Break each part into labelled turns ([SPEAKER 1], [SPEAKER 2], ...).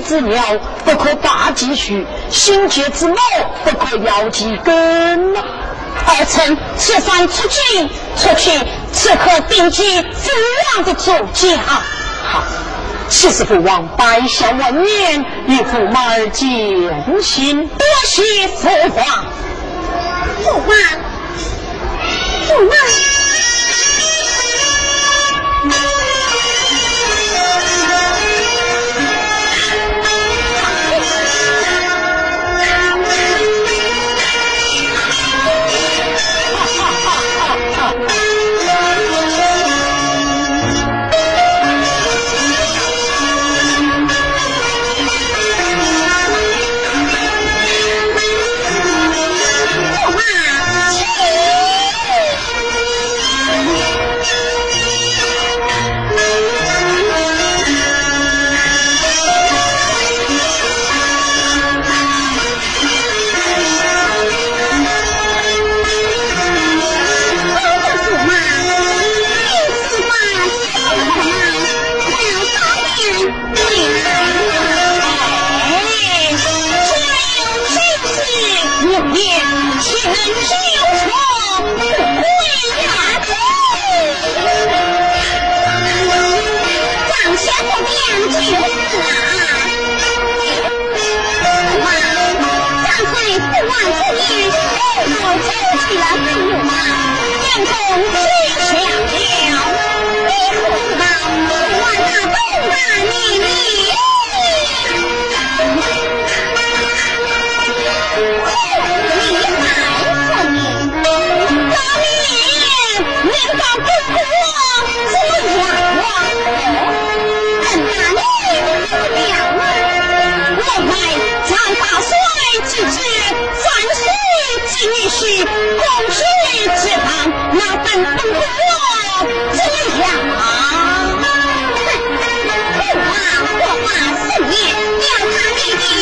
[SPEAKER 1] 之妙？不可大计序，心结之谋，不可要计根。
[SPEAKER 2] 儿臣此番出京，出去此刻定计父王的奏驾。
[SPEAKER 1] 好，其实父王百下万年，与驸马儿见心，
[SPEAKER 2] 多谢父皇。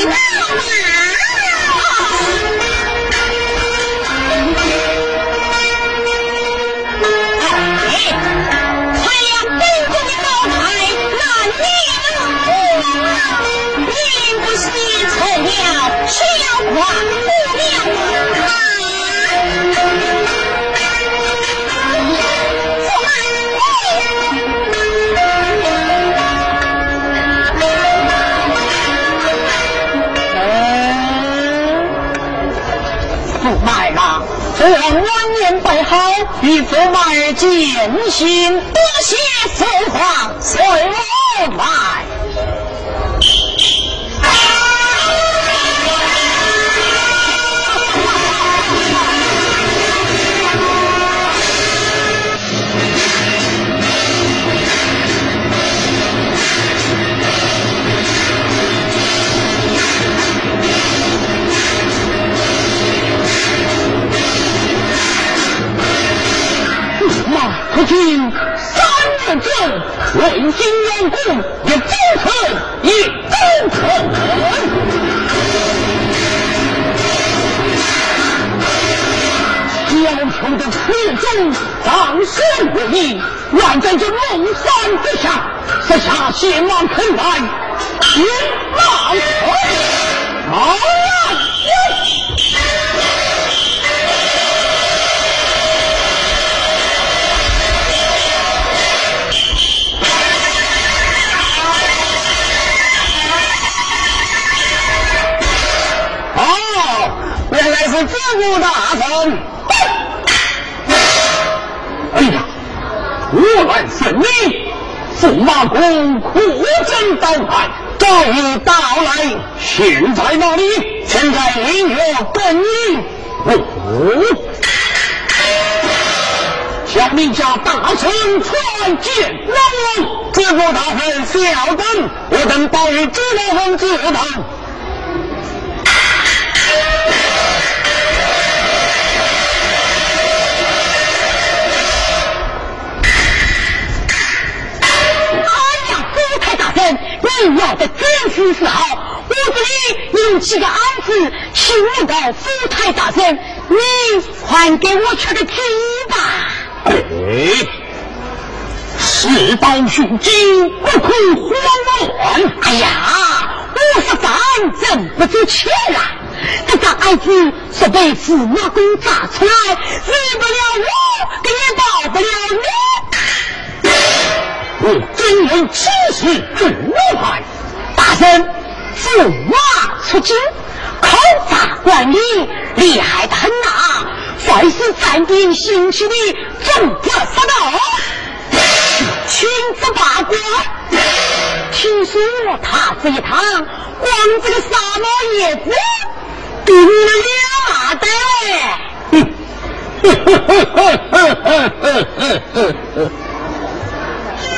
[SPEAKER 2] 老大王
[SPEAKER 1] 哎害了本宫的老太难免有您不许凑热闹要胡
[SPEAKER 2] 驸马，驸马。
[SPEAKER 1] 与驸马儿见信，
[SPEAKER 2] 多谢父皇随我来。
[SPEAKER 1] 如今三月正，问心员工也忠诚，也忠诚。要求的始终当身不义，万在这龙山之下，设下险王坑来，天马快，好自古大圣，哎呀，我来送你，驸马公苦征到来，终于到来，现在哪里？现在领我等你。哦，小民家大圣传见老王，自古大圣小等，我等报与知老王知道。你要的真是是好，屋子里有几个案子，请问到府台大人，你还给我吃个鸡吧。
[SPEAKER 3] 哎，事到如今，不可慌乱。
[SPEAKER 2] 哎呀，我是犯忍不住气了。这个案子是被驸马公砸出来，治不了我，也报不了你。
[SPEAKER 3] 我真为此事主害。
[SPEAKER 2] 大人，驸马出京，考察管理，厉害的很呐！凡。是暂定刑期的总不杀道，亲自把关。听说他这一趟，光这个沙帽叶子，顶了两代。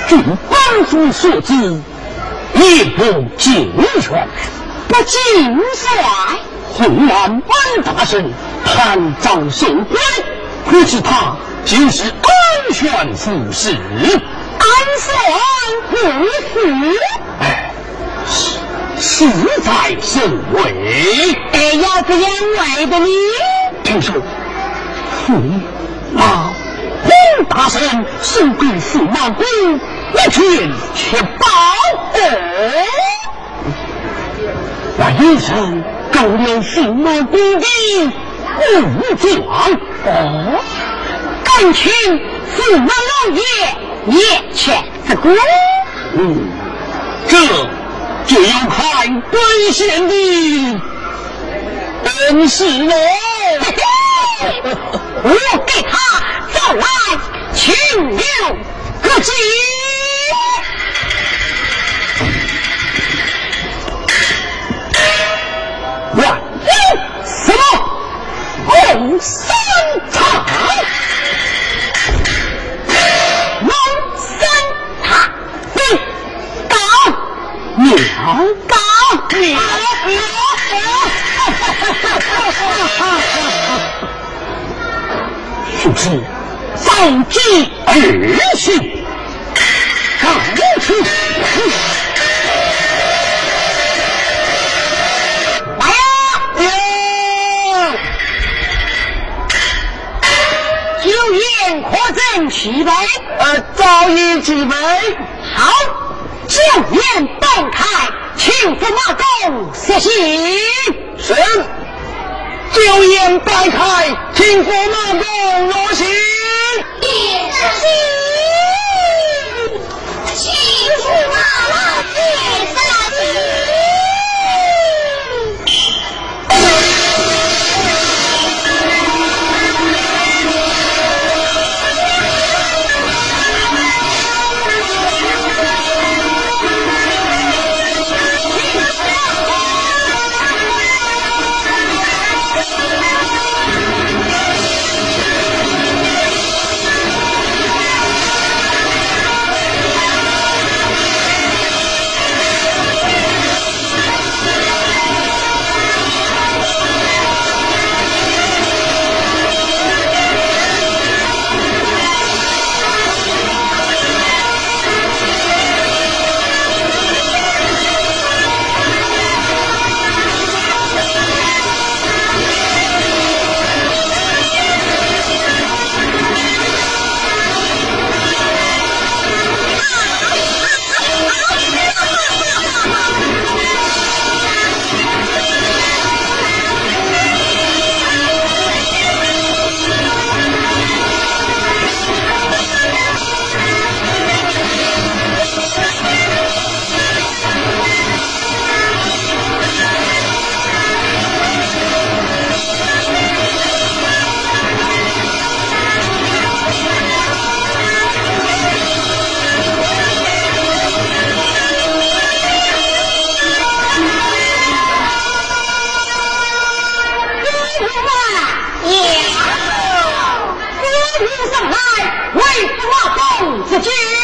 [SPEAKER 3] 据班主所知。也不尽全，
[SPEAKER 2] 不尽帅。
[SPEAKER 3] 混乱班大神贪赃受贿，可知他竟是安全副使？
[SPEAKER 2] 安全副使？
[SPEAKER 3] 哎，实在甚为。
[SPEAKER 2] 哎呀，这样外的呢？
[SPEAKER 3] 听说驸马黄大圣送给驸马公一卷七宝。哦，那一生勾了驸马公的武装，
[SPEAKER 2] 哦，敢请驸马老爷也劝这个？
[SPEAKER 3] 嗯，这就要看本县的本事了。
[SPEAKER 2] 我给他。
[SPEAKER 1] 来，请留个计。
[SPEAKER 4] 万有什么？共三场，
[SPEAKER 1] 龙三塔，你到
[SPEAKER 4] 鸟
[SPEAKER 1] 到
[SPEAKER 4] 鸟是不是早计而行？告辞。
[SPEAKER 1] 来呀！
[SPEAKER 4] 呃，早已具备。
[SPEAKER 1] 好，酒宴半开，请驸马公谢行。
[SPEAKER 4] 是。酒宴摆开，请驸马公入席。
[SPEAKER 1] 行，请马公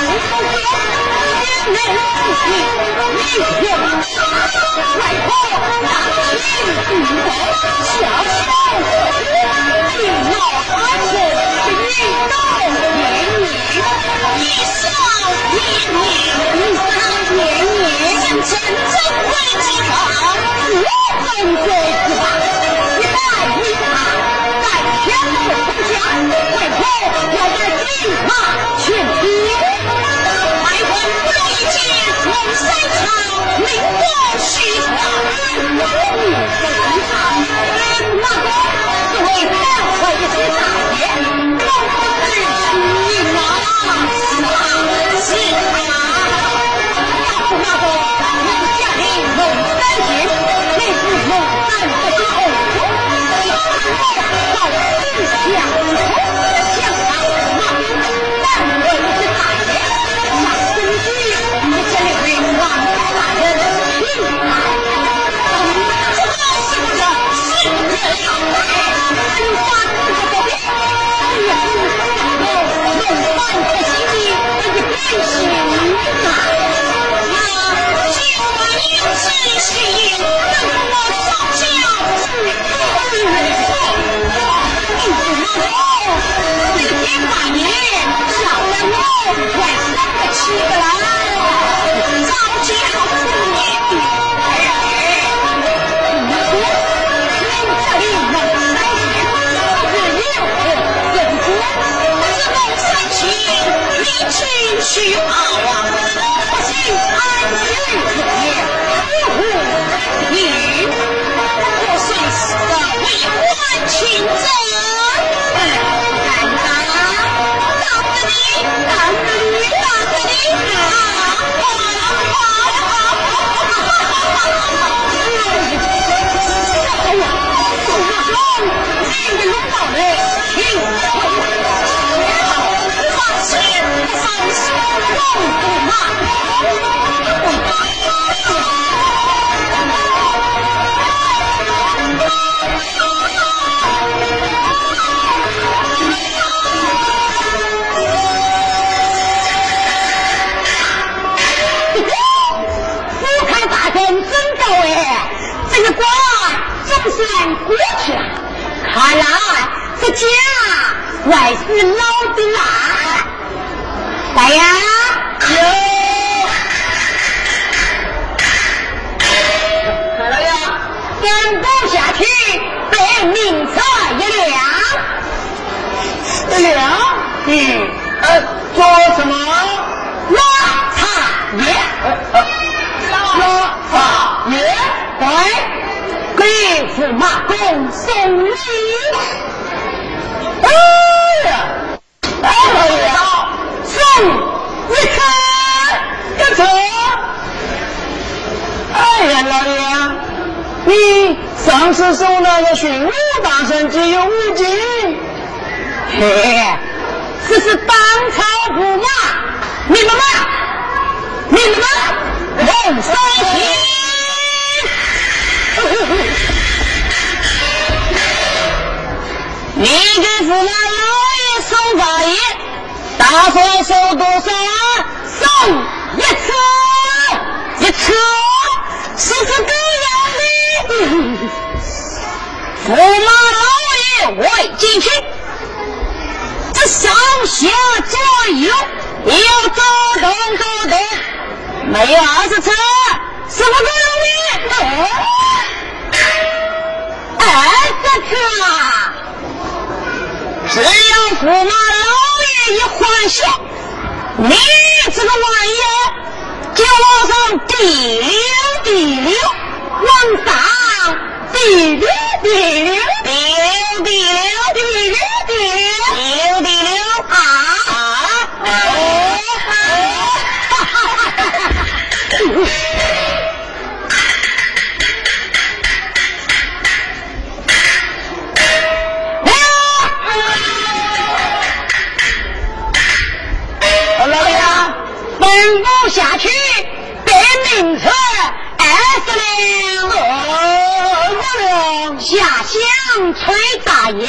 [SPEAKER 1] 我，真正夫妻好，不分贵贱。外头要办宴，马劝酒，百官不来见，说三场，名过虚传，那个，为官可以做啥？爷，当官最起码？呦我生起不来早起好
[SPEAKER 2] 睡
[SPEAKER 1] 哎告诉他
[SPEAKER 2] 我
[SPEAKER 1] 大人真到位
[SPEAKER 2] 这个瓜总算过去了。看来这家还是老的了来呀
[SPEAKER 1] 下去被明
[SPEAKER 2] 察一辆
[SPEAKER 1] 一嗯呃做什么？
[SPEAKER 2] 拉茶叶
[SPEAKER 1] 拉茶叶对
[SPEAKER 2] 给司马公送礼
[SPEAKER 1] 哎呀。哎呀
[SPEAKER 2] 送一次
[SPEAKER 1] 干车。哎呀老爷。你上次送那个驯鹿大神只有五斤，
[SPEAKER 2] 嘿，这是当朝驸马，明白吗？明白吗？龙三喜。
[SPEAKER 1] 你给驸马老爷送大爷，打算收多少？
[SPEAKER 2] 送一车，
[SPEAKER 1] 一车，是不是够了？驸马老爷未进去，这上下左右也要走动走动，没有二十车，是不够用的？
[SPEAKER 2] 二十车。
[SPEAKER 1] 只要驸马老爷一欢笑，你这个玩意儿就往上滴溜滴溜，
[SPEAKER 2] 往上滴溜滴溜，
[SPEAKER 1] 滴溜滴溜滴溜滴溜滴溜滴溜啊啊！哈哈哈哈哈！奔步下去，得名车二十两。
[SPEAKER 3] 二十两。
[SPEAKER 2] 下乡崔大爷，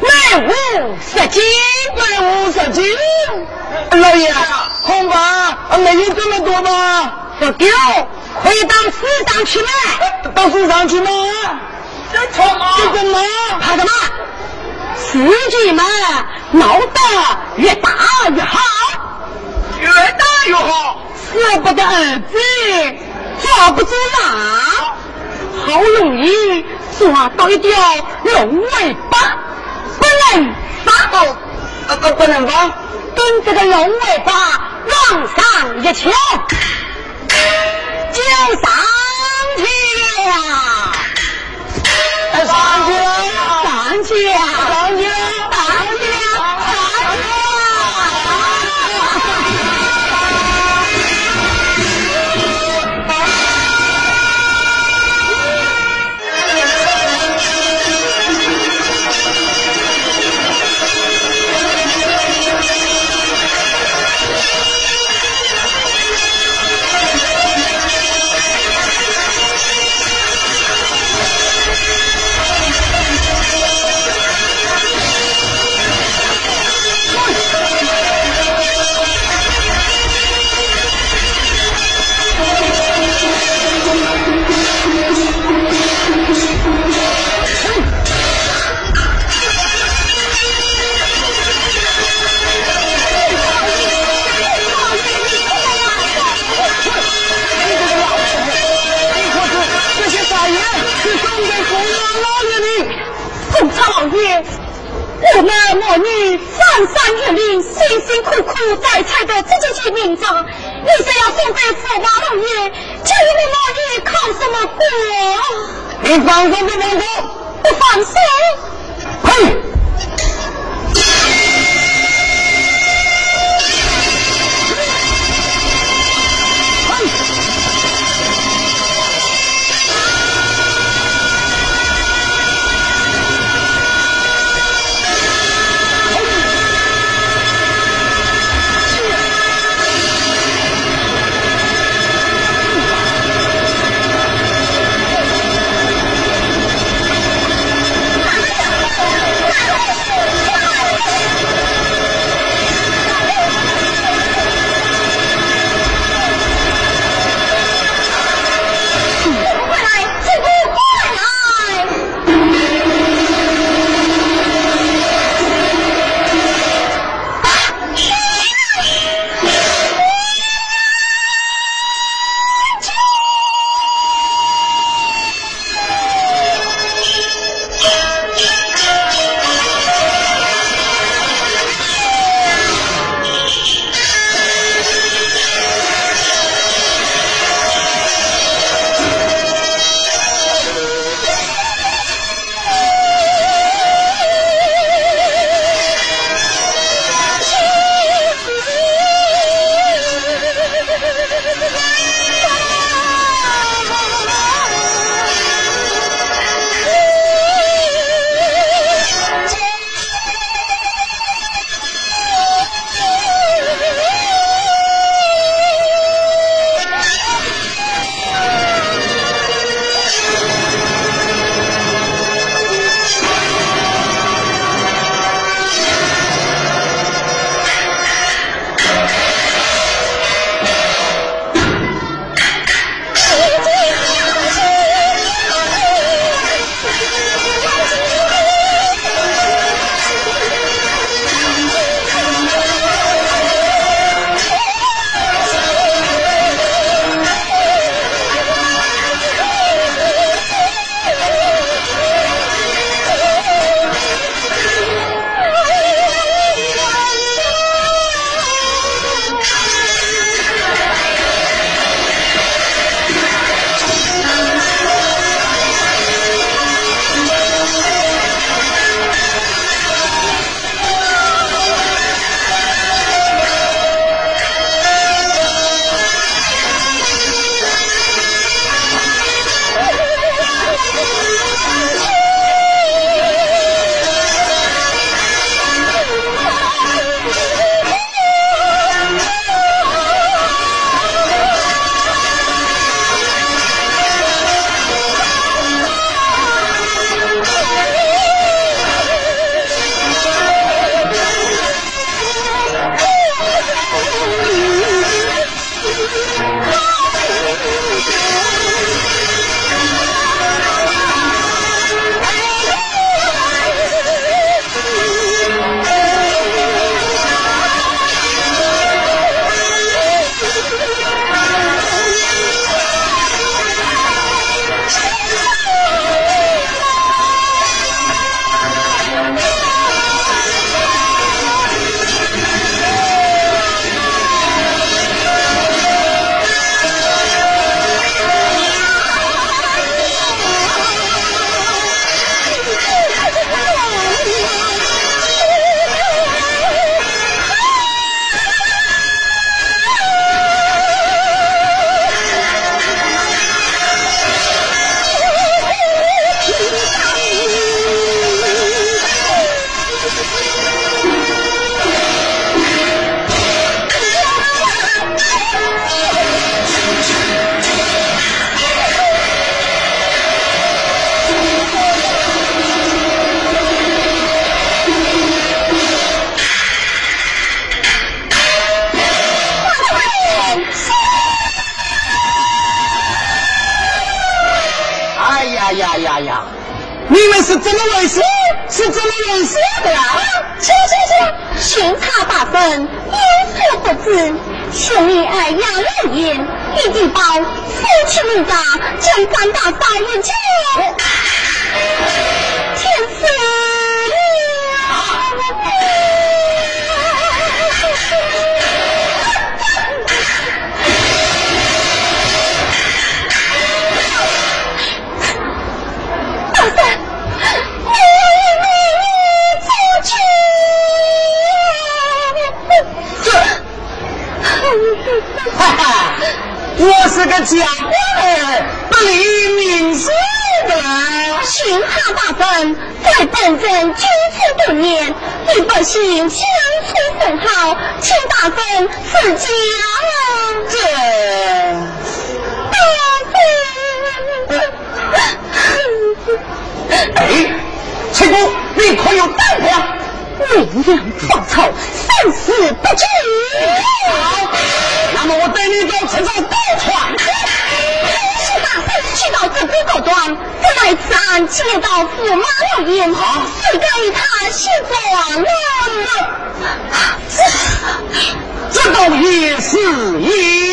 [SPEAKER 2] 卖五十斤，
[SPEAKER 3] 买五十斤。老爷，恐怕没有这么多吧？
[SPEAKER 2] 不够，可以到市场去买。
[SPEAKER 3] 到市场去买？
[SPEAKER 1] 这什么？
[SPEAKER 3] 这什么？
[SPEAKER 2] 怕什么？司机们闹得越大越好。
[SPEAKER 1] 越大越好，
[SPEAKER 2] 舍不得儿子，抓不住狼，好容易抓到一条龙尾巴，不能放，
[SPEAKER 3] 呃呃，不能放，
[SPEAKER 2] 跟这个龙尾巴往上一翘，就上去了，
[SPEAKER 3] 上去了，
[SPEAKER 2] 上去。了，
[SPEAKER 3] 上去了，
[SPEAKER 2] 我们母女翻山越岭，辛辛苦苦摘菜的这几些名章，你想要送给驸马老爷，叫我母女靠什么过？
[SPEAKER 3] 你放心不放心？
[SPEAKER 2] 不放心！
[SPEAKER 3] 嘿！
[SPEAKER 2] 请相处甚好，请大圣赐教。这大圣，
[SPEAKER 1] 哎，七姑，你可有胆量？为娘报仇，生死不惧。好，那么我带你到此州高川。是大圣去到这州
[SPEAKER 2] 高端，在来此案接到驸马老爷，
[SPEAKER 1] 谁敢与他行状呢？这，这，这倒也是一。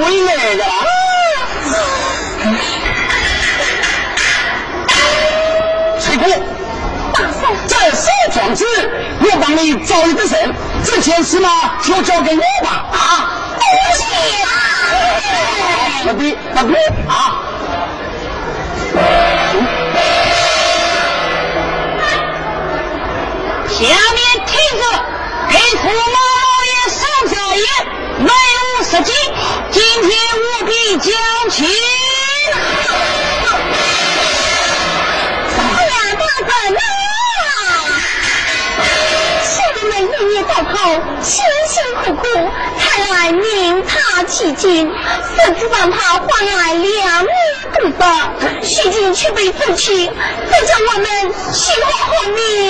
[SPEAKER 1] 回那个啊。翠姑，大嫂在收壮子，我帮你找一个人，
[SPEAKER 2] 这
[SPEAKER 1] 件
[SPEAKER 2] 事嘛就交给我吧。啊，恭
[SPEAKER 1] 喜老弟，啊！下面听着，
[SPEAKER 2] 给驸妈老爷上下爷，文武十
[SPEAKER 1] 进。今天务必将齐，咱俩咋整啊？我们日日在跑，辛辛苦苦，看来领他几金，谁知道他换来两
[SPEAKER 2] 米不到，徐金
[SPEAKER 1] 却被父亲分给我们，幸好命。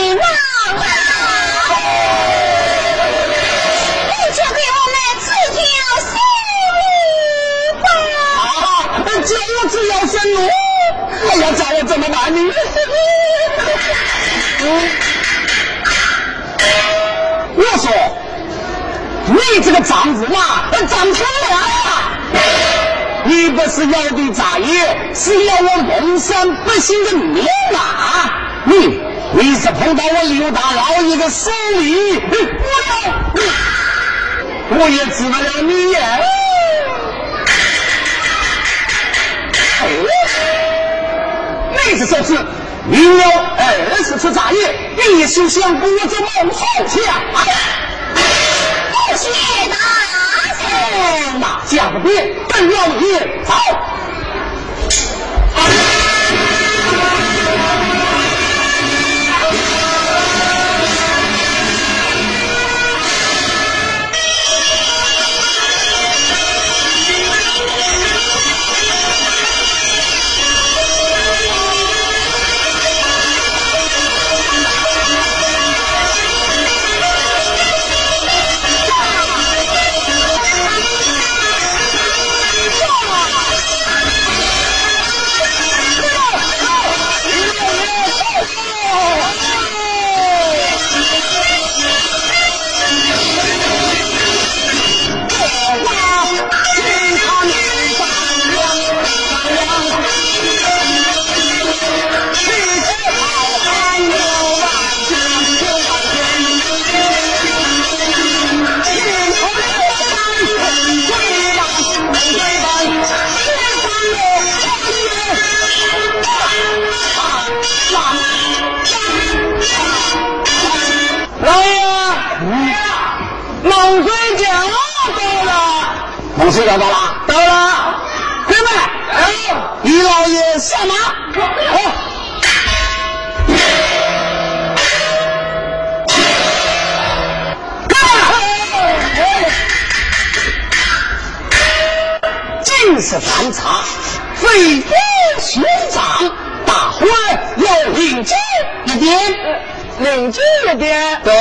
[SPEAKER 1] 张天亮，你不是要的炸业，是要我蒙山百姓的命啊！你你是碰到我刘大老爷的手里，我要我也治不了你呀！那只手是明了二十次炸业，一心想过这梦好强。
[SPEAKER 2] 多谢大
[SPEAKER 1] 臣，那家不别，本老爷走。水找到了，
[SPEAKER 5] 到了，
[SPEAKER 1] 哥们，哎，李老爷下马，好。尽是翻查，非法寻赃，大伙要领紧一点，
[SPEAKER 5] 领紧一点。
[SPEAKER 1] 对，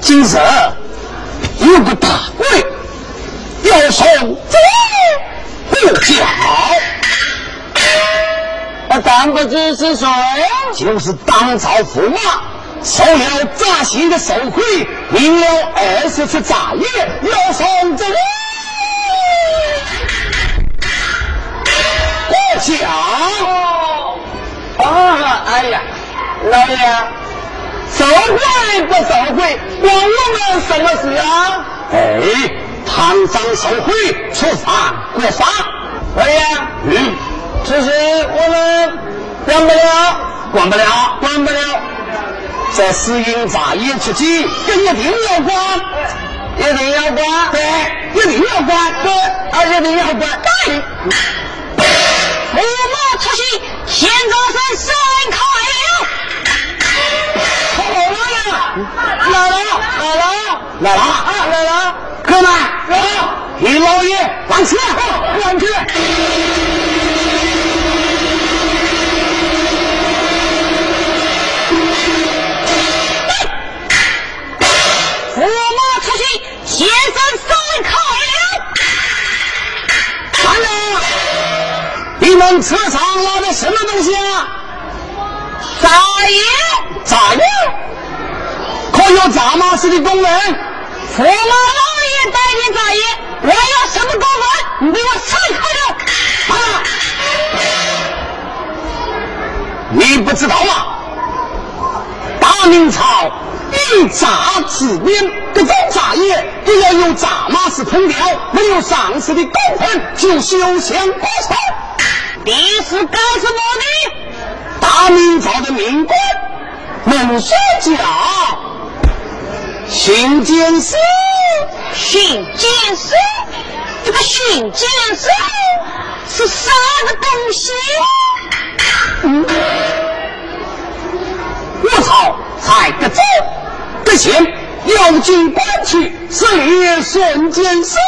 [SPEAKER 1] 今日。要送走不叫，
[SPEAKER 5] 我当不知是谁，
[SPEAKER 1] 就是当朝驸马，受了扎心的受贿，领了二十次炸业，要送走过奖。
[SPEAKER 5] 啊，哎呀，老爷，受贿不受贿，关我们什么事啊？
[SPEAKER 1] 哎。贪赃受贿，处罚国法。
[SPEAKER 5] 哎呀，
[SPEAKER 1] 嗯，
[SPEAKER 5] 只是我们管不了，
[SPEAKER 1] 管不了，
[SPEAKER 5] 管不了。
[SPEAKER 1] 这私营诈业出去，这一定要管，
[SPEAKER 5] 一定要管，
[SPEAKER 1] 对，一定要管，
[SPEAKER 5] 对，而且一定要管。
[SPEAKER 2] 对，驸马出席，现在是三开
[SPEAKER 5] 来了，来了，
[SPEAKER 1] 来了，
[SPEAKER 5] 来了。
[SPEAKER 1] 哥们，李老爷往前，
[SPEAKER 5] 往前。
[SPEAKER 2] 驸马出去，先生散开了。
[SPEAKER 1] 大人，你们车上拿的什么东西啊？
[SPEAKER 2] 炸药，
[SPEAKER 1] 炸药，可有扎马斯的功能？
[SPEAKER 2] 驸马。带点杂业，我要什么高官？你给我散开了！啊！
[SPEAKER 1] 你不知道吗？大明朝以诈治边，各种诈业都要有扎马式通标，没有上市的股份就休想过场。
[SPEAKER 2] 你是干什么的？
[SPEAKER 1] 大明朝的命官，孟书叫巡监司。
[SPEAKER 2] 训监司，这个训监司是啥个东西？
[SPEAKER 1] 嗯，我操，才得走，得先要进关去，是列顺监司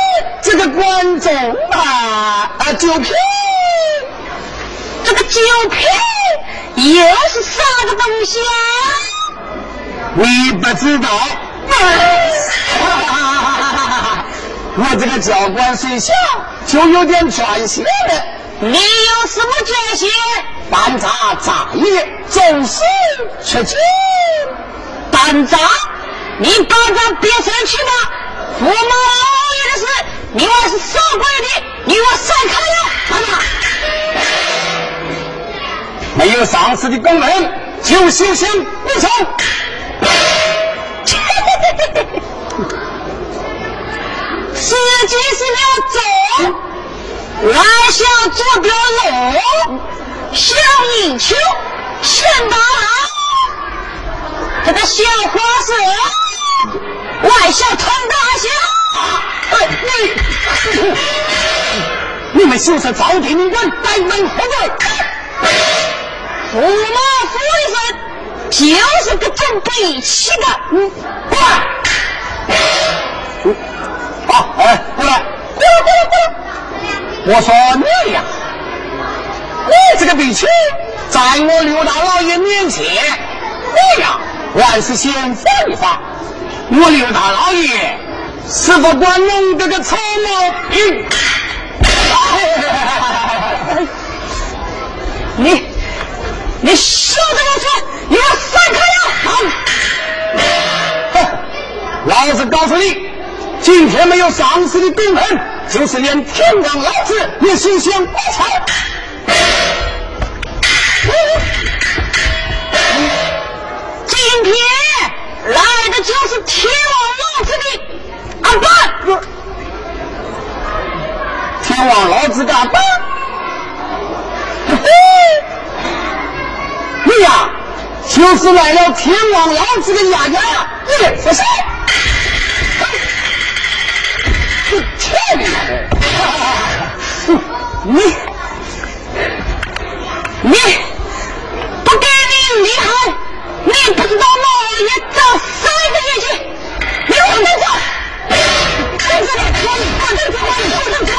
[SPEAKER 1] 这个官中啊啊九品，
[SPEAKER 2] 这个九品又是啥个东西啊？
[SPEAKER 1] 你不知道。我这个教官虽小，就有点专些的。
[SPEAKER 2] 你有什么专些？
[SPEAKER 1] 办杂杂业，总是出去。
[SPEAKER 2] 办杂？你办杂别生气吧。驸马老爷的事，你我是守规的，你我散开了，
[SPEAKER 1] 没有上司的功能，就休想不成。
[SPEAKER 2] 时机是了中，来小做表龙，小泥鳅牵大郎，这个小花蛇，外小吞大小。
[SPEAKER 1] 你你们就是朝廷命官，怠慢何罪？
[SPEAKER 2] 驸马府里人就是个种北齐的，嗯，
[SPEAKER 1] 过来。好，哎，过来，过来，过来，过来。我说你呀，你这个脾气，在我刘大老爷面前，你呀，还是先放一放。我刘大老爷是不管弄这个草毛病。
[SPEAKER 2] 你你休得乱说，你要散开
[SPEAKER 1] 了！老子告诉你，今天没有上司的公分，就是连天王老子也心想不操。
[SPEAKER 2] 今天来的就是天王老子的阿爸，
[SPEAKER 1] 天王老子的阿爸。你呀，就是来了天王老子的丫丫，你不是？天哪！
[SPEAKER 2] 你你不给你厉害，你不知道老爷找谁的眼睛？你往那走！看这里，我不能走，不能走，不能走！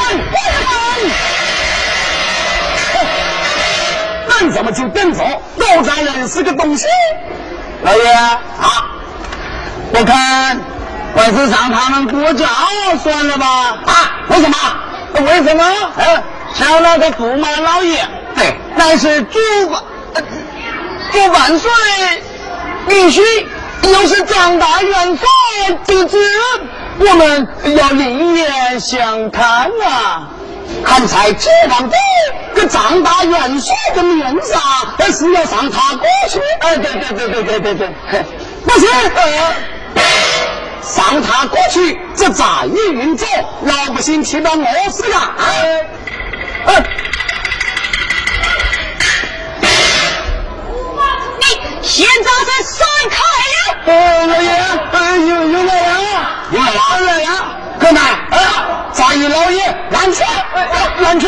[SPEAKER 1] 等怎么就等着？狗杂人是个东西。老爷啊，我看还是让他们过家算了吧。啊？为什么？为什么？哎，小那个驸马老爷，对，但是主万主万岁女婿，又是张大元帅之子，我们要另眼相看啊！看在这王的个张大元帅的面上，还是要上他过去。哎，对对对对对对对，不是，上他过去，这再也运走，老百姓听到饿死了。哎，
[SPEAKER 2] 你现在才散开
[SPEAKER 1] 了。哦，老爷，哎，有有来了，有来了，来了，哥们，啊，再与老爷拦车，拦车。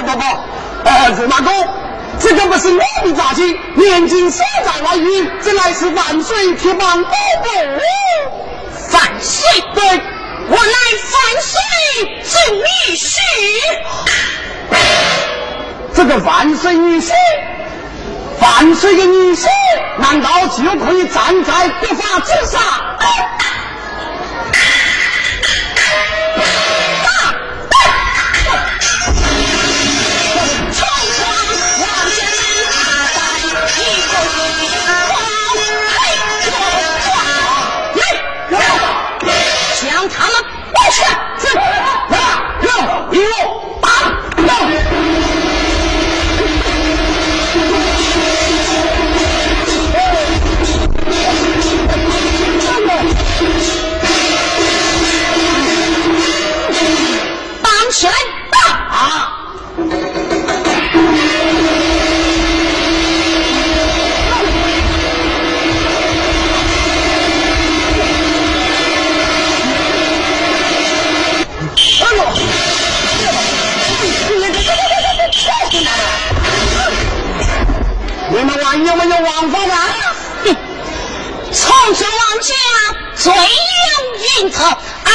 [SPEAKER 1] 不不不，呃，驸马公，这个不是我的诈欺，年金所在外遇，这乃是万岁铁棒保护。
[SPEAKER 2] 万岁！
[SPEAKER 1] 对，
[SPEAKER 2] 我乃万岁之女婿。
[SPEAKER 1] 这个万岁女婿，万岁的女婿，难道就可以站在国法之上？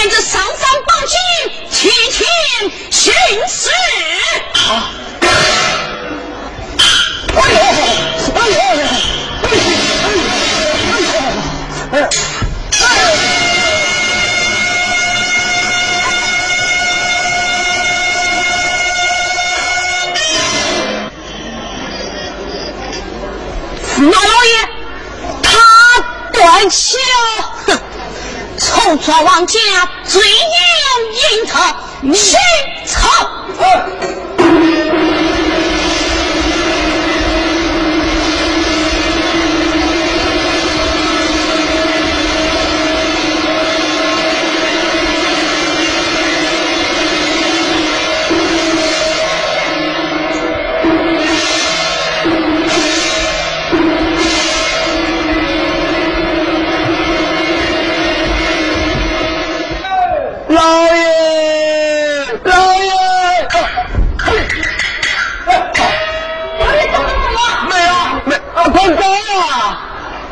[SPEAKER 2] 得，按着上上报
[SPEAKER 1] 警，提前巡视。啊！哎
[SPEAKER 2] 呦！哎
[SPEAKER 1] 呦！哎呦！哎呦！哎！马老爷，他断气了！
[SPEAKER 2] 哼，从抓王家罪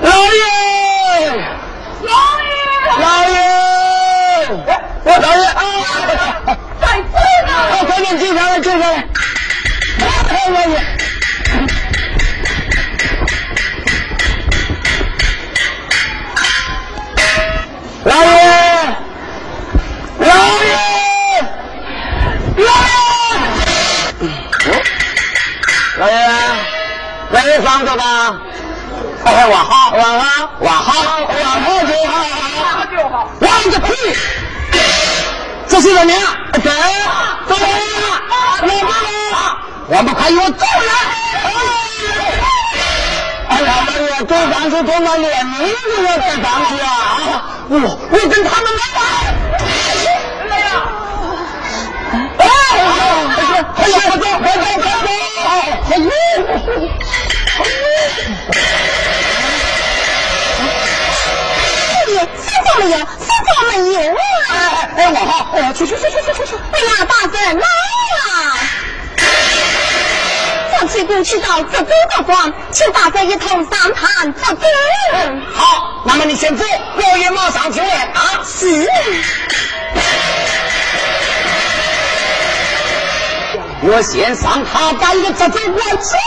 [SPEAKER 2] 老爷，老爷，老爷，我老爷
[SPEAKER 1] 啊，在这呢，快点救上来，救
[SPEAKER 2] 上来，老爷，老爷，老爷，老爷，没伤着吧？有应得，去草。知道这周的官，请大家一同上堂作证。
[SPEAKER 1] 好，那么你先走，老爷马上就来啊。
[SPEAKER 2] 是。
[SPEAKER 1] 我先上他把一个这州官走。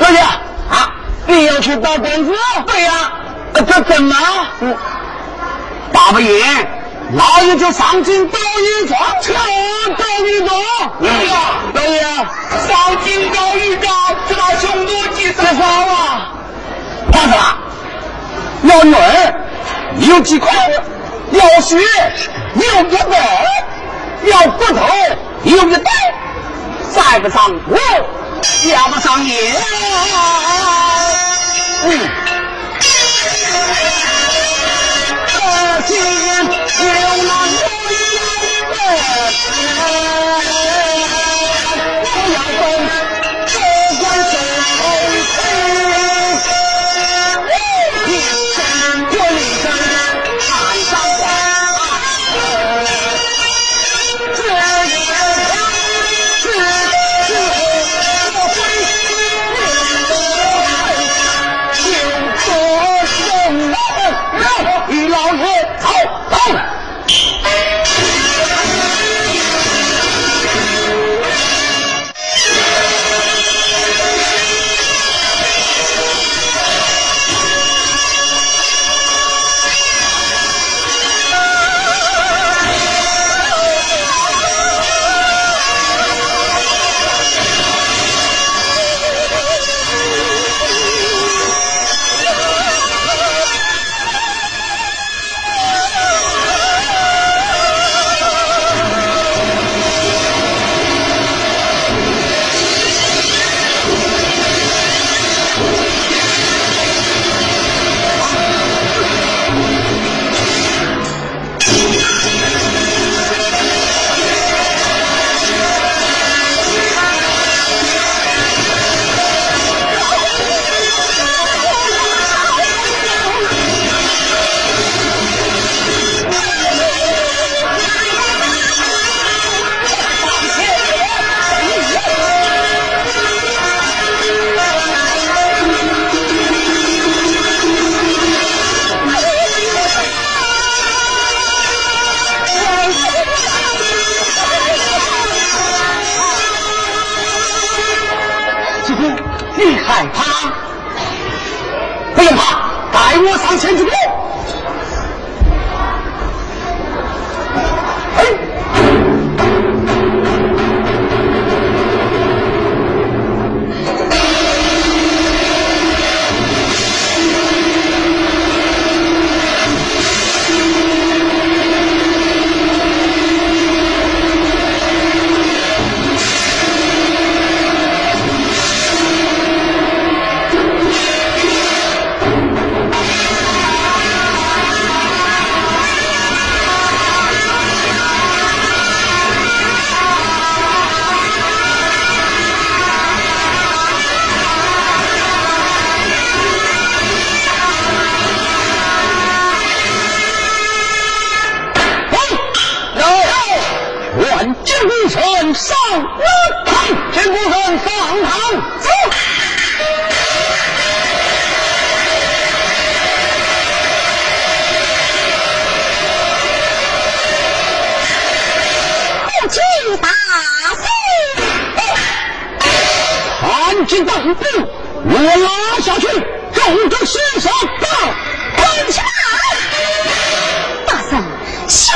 [SPEAKER 1] 老爷啊，你要去打官司？
[SPEAKER 6] 对呀。
[SPEAKER 1] 这怎么？嗯。打不赢，老爷就上京打一桩，去打一桩。老爷，
[SPEAKER 6] 上京打一仗，知道凶多吉少
[SPEAKER 1] 啊！儿子，要论，有几块；要血，有一袋；要骨头，有一袋。再不上我，下不上你。嗯。今有那不一的。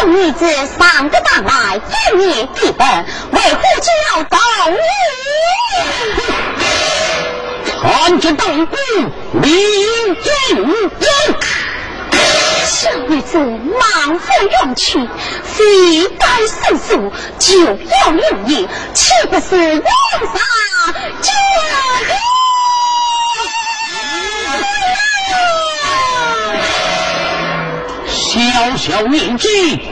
[SPEAKER 1] 小女子上个当来一年一本，为何就要告你？汉军统兵李云龙，
[SPEAKER 2] 小女子满腹冤屈，非但申诉，就要用印，岂不是冤上加冤？
[SPEAKER 1] 小小年纪。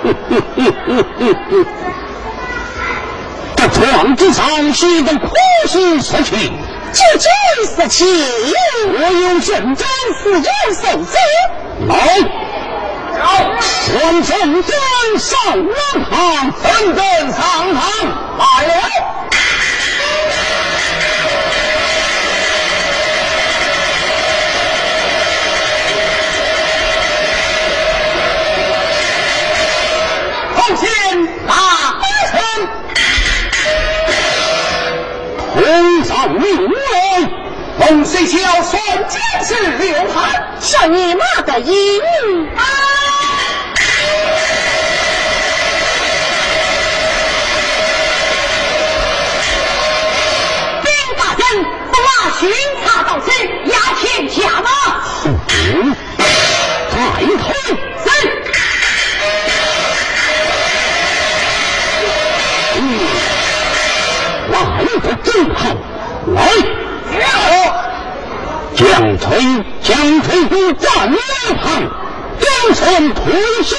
[SPEAKER 1] 这床之上是个可是事情，
[SPEAKER 2] 究竟是情，
[SPEAKER 1] 我有圣旨，
[SPEAKER 2] 是有圣旨。
[SPEAKER 1] 来，宣圣旨上王堂，圣旨上堂，来了。红上明龙，龙虽小，算剑是流汗，
[SPEAKER 2] 像你妈的音。兵大人，不拿巡查到此，押前下马。
[SPEAKER 1] 嗯，抬头。正好，来，将锤将锤给站两旁，将臣推下。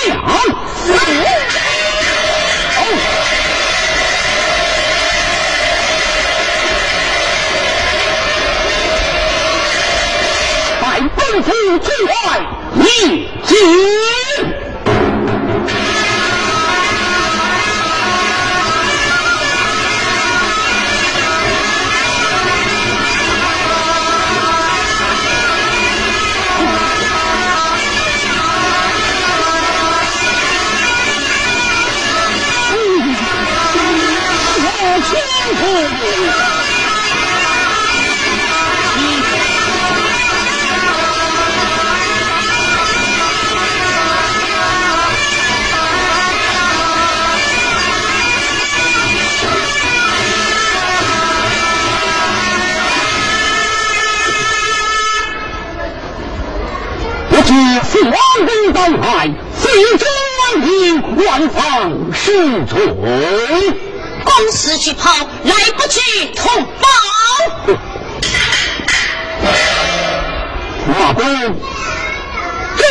[SPEAKER 1] 在本府之外，一进。当来，非中万民，万方是罪。
[SPEAKER 2] 公事去跑，来不及通报。
[SPEAKER 1] 马公，真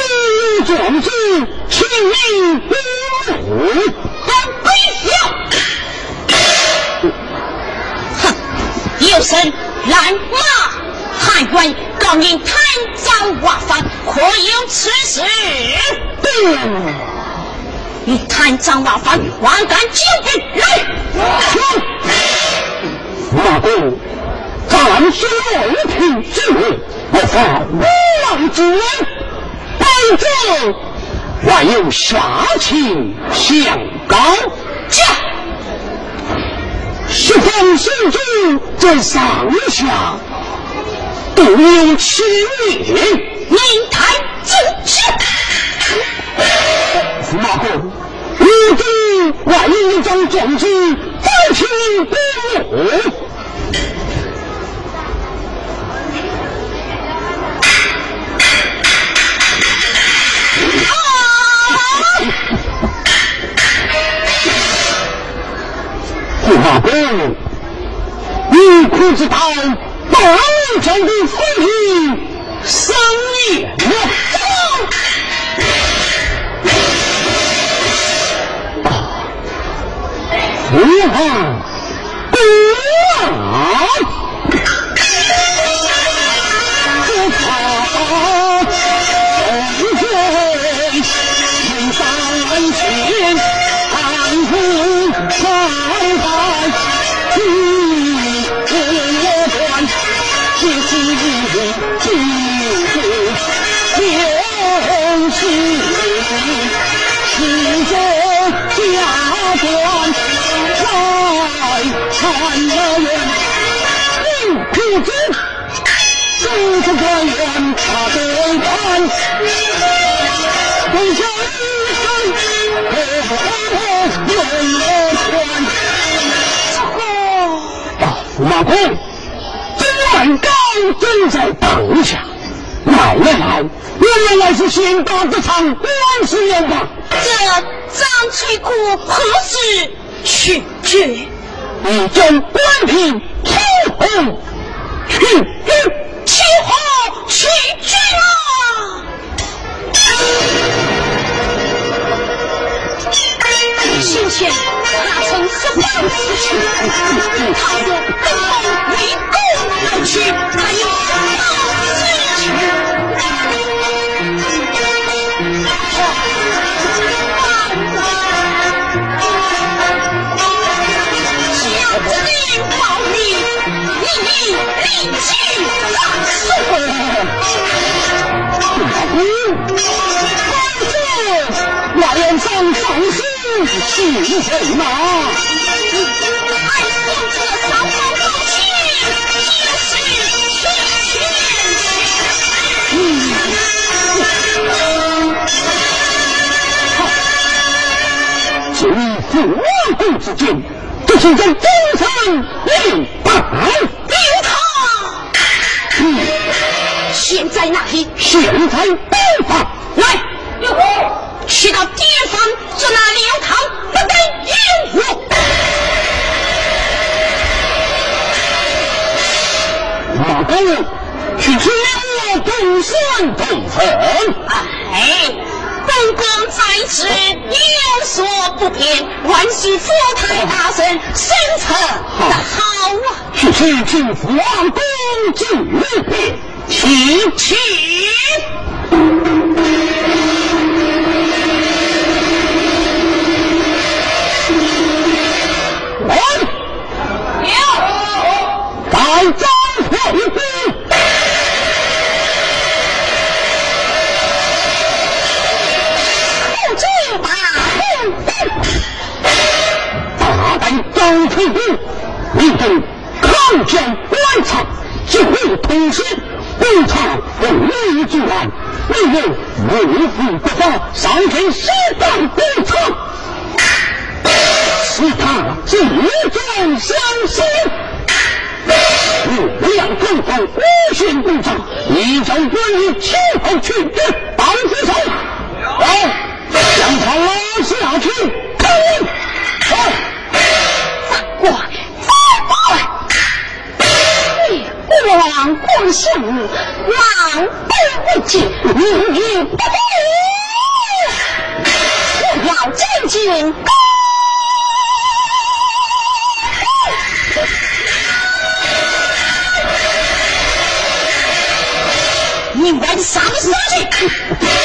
[SPEAKER 1] 壮志，请你入府。
[SPEAKER 2] 敢背笑！哼，有生拦马，汉官告望您探赃枉法，可有此事？
[SPEAKER 1] 对。
[SPEAKER 2] 你贪赃枉法，还敢救兵来！
[SPEAKER 1] 马公，暂时未平之物，我发无王之恩，保证还有下情相告。
[SPEAKER 2] 驾！
[SPEAKER 1] 十方圣主在上下都有其命，
[SPEAKER 2] 明台进去。
[SPEAKER 1] 驸马公，如今还有一张状纸，再请不用。驸马公，你可知道大明朝的妃嫔生年了？无憾国王父王，公王。不可言，他对看，为下一生何不永乐传？啊，驸马公，今晚高正在等下，来来来，原来是先打这场官司了吧？
[SPEAKER 2] 这张翠姑何时去决？
[SPEAKER 1] 你将官平出红去决。
[SPEAKER 2] 起火去军啊！先前他曾十方死去，他若登封为公而去，他有
[SPEAKER 1] 上上书是谁嘛？
[SPEAKER 2] 爱公子扫扫道歉，就是
[SPEAKER 1] 嗯，今父王公之见，这是在中山领榜
[SPEAKER 2] 现在哪里？
[SPEAKER 1] 现在北方
[SPEAKER 2] 来。去到地方做那刘唐，不得有误。
[SPEAKER 1] 马公，去请我东山同分。
[SPEAKER 2] 哎，本宫在此有所不便，万幸福太大圣生策的好啊！
[SPEAKER 1] 去请请父王公进便，
[SPEAKER 2] 请请。
[SPEAKER 1] 张太公，
[SPEAKER 2] 不知大
[SPEAKER 1] 大胆张太公，你等抗将官场，就为同时，官场不利之乱，你有无父不法，上天十大官场，是他自重相思。五两公公无限公长，你将官吏前后去决，当子手，来将他拉下去，看人，来，
[SPEAKER 2] 王光相，狼狈为奸，命运不公，我要斩尽。
[SPEAKER 1] 明白的上手去，老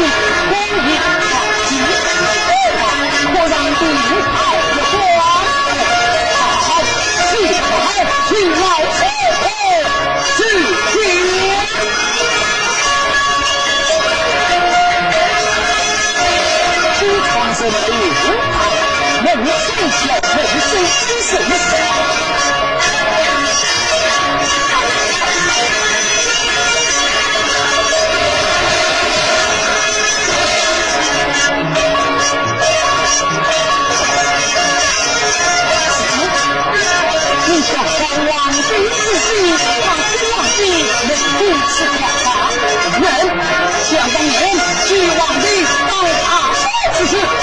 [SPEAKER 1] Yeah.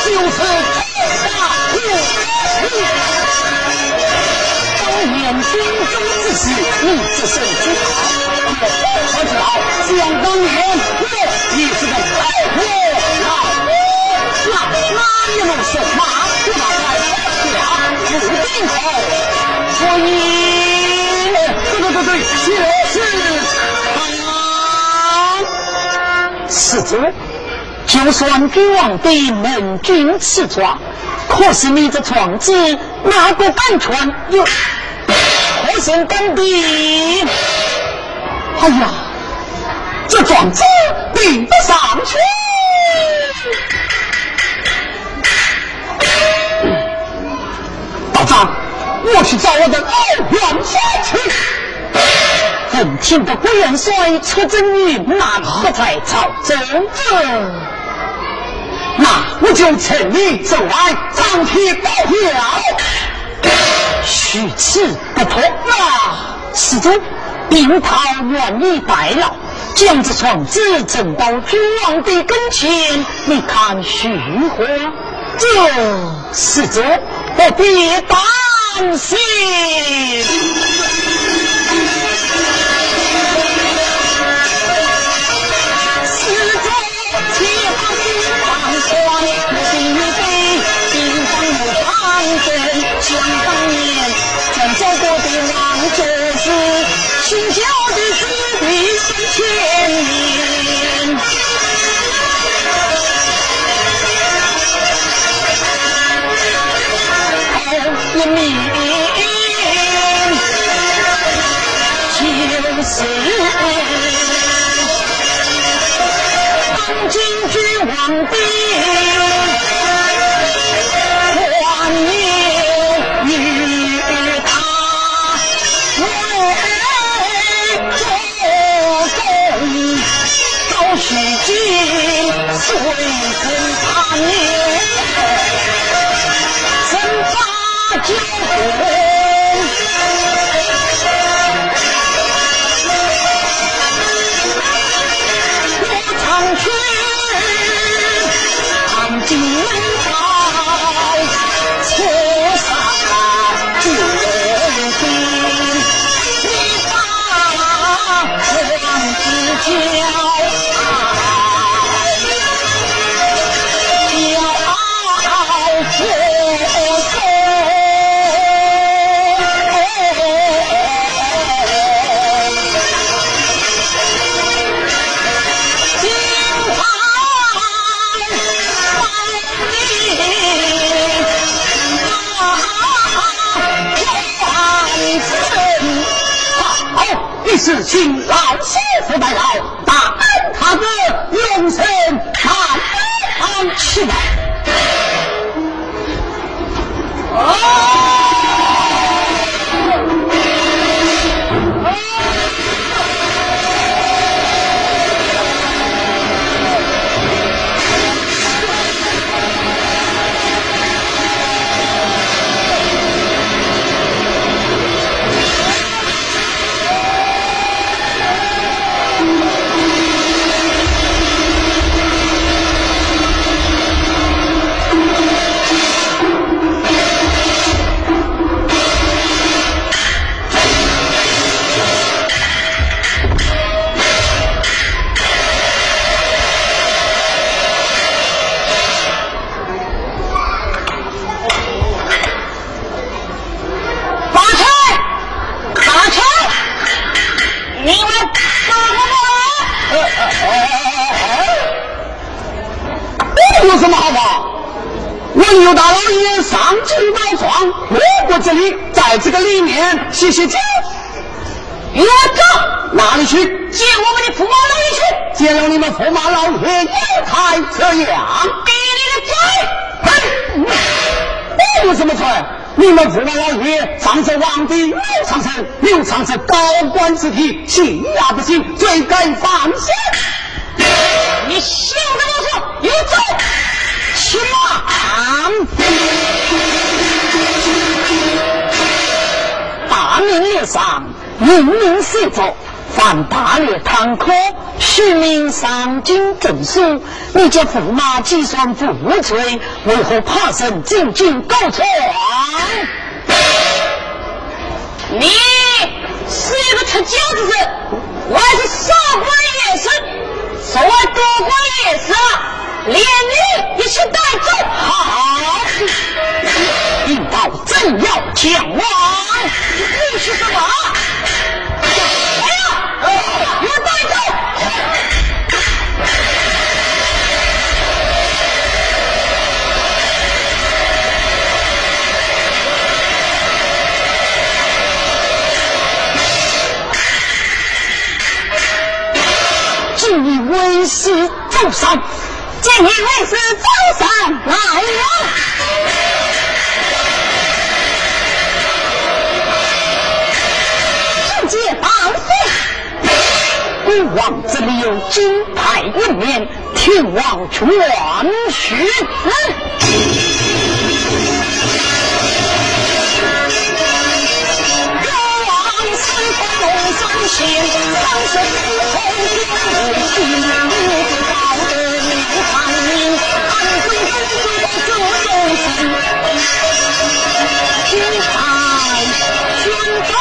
[SPEAKER 1] 就是大户。当年军中之喜，物质甚之不，可知想当年我你是个大户啊？那哪一路是马？就把咱俩指定好。所以，对对对对，就是他，是？就算给王对门军赐状，可是你这床子哪个敢穿？又何人敢顶？哎呀，这状子顶不上去。道长，我去找我的老元帅去。奉请的国元帅出征云南，不在朝中。我就请你走来，张贴告票。许此不妥啊！施主，病他愿意白了，将这床子赠到君王的跟前，你看如何？这施主不必担心。君是请老师傅代劳，大恩他哥永生难忘起来。这里，在这个里面歇歇脚，
[SPEAKER 2] 我走
[SPEAKER 1] 哪里去？
[SPEAKER 2] 见我们的驸马老爷去。
[SPEAKER 1] 见了你们驸马老爷，有才这样，
[SPEAKER 2] 给你
[SPEAKER 1] 的嘴！我有什么罪？你们驸马老爷上是皇帝刘长生，刘长生高官之体，欺压不行，罪该放下。
[SPEAKER 2] 你休得啰嗦，有罪，
[SPEAKER 1] 上，明明写着：犯大列堂科，虚名上京证书。你这驸马既算无罪，为何怕身进京告状？
[SPEAKER 2] 你是一个出家之人，我是少官也是。所谓多官也是，连你一起带走。
[SPEAKER 1] 好，不要抢往
[SPEAKER 2] 你是什么哎呀给我带走
[SPEAKER 1] 为师周三敬你为师周三来呀王这里有金牌一面，天王全须死。三千三十里红军心，不道德不残民，安徽公主的主忠心，金牌宣传，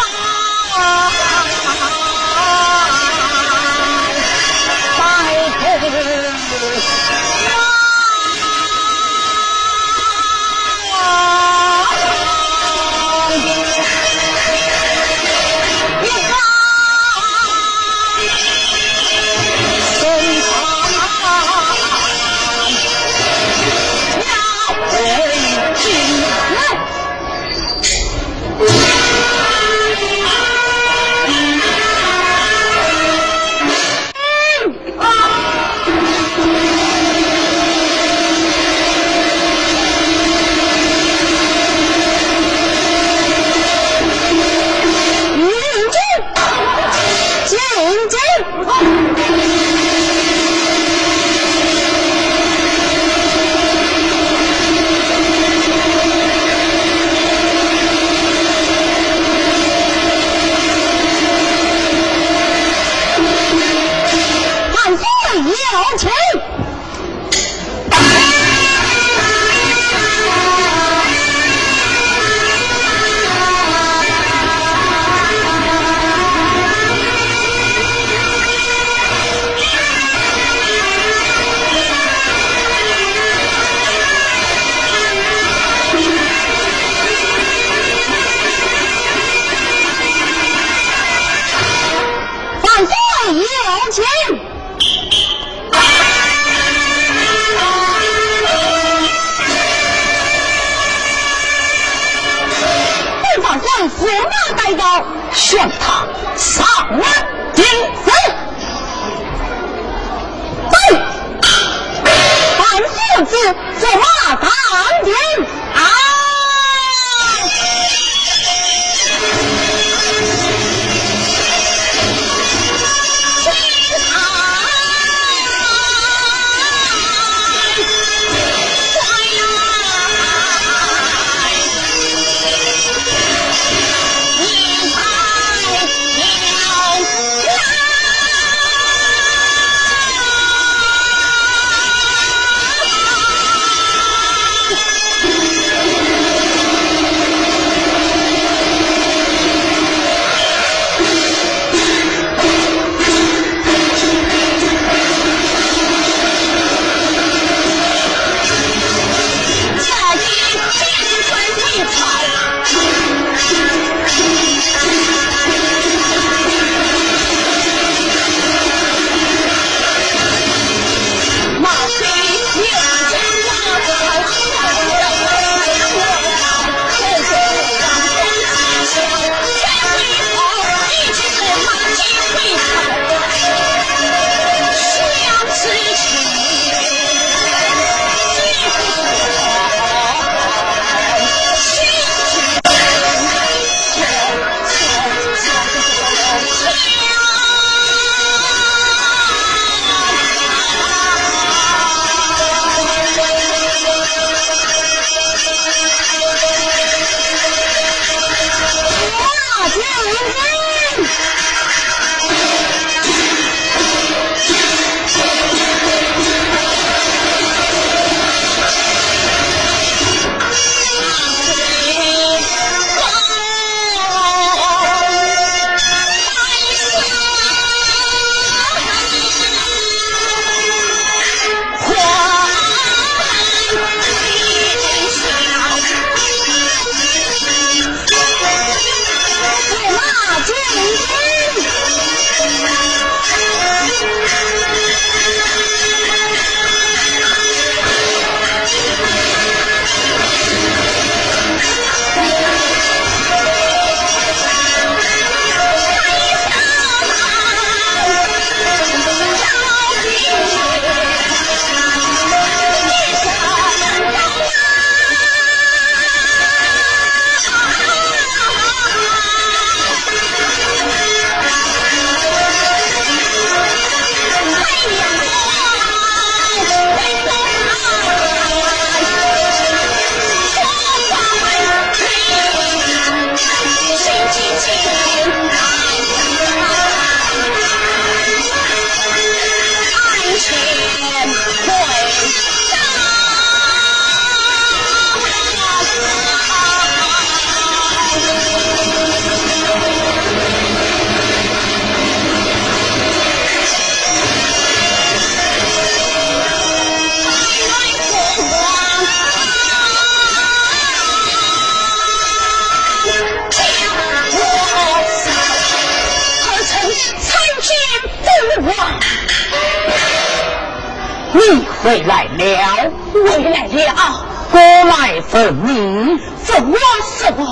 [SPEAKER 1] 你回来了，
[SPEAKER 2] 回来了，
[SPEAKER 1] 过来奉你，
[SPEAKER 2] 奉我什么？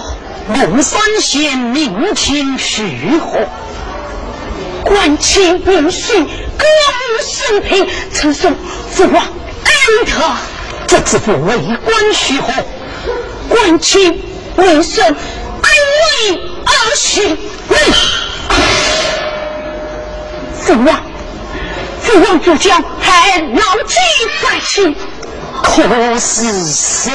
[SPEAKER 1] 龙山县民情如何？
[SPEAKER 2] 官清民序，歌舞升平，称颂父王安特。
[SPEAKER 1] 这只不为官许何？
[SPEAKER 2] 官清民顺，安为而许？父王，父王主将还牢记在心，
[SPEAKER 1] 可是十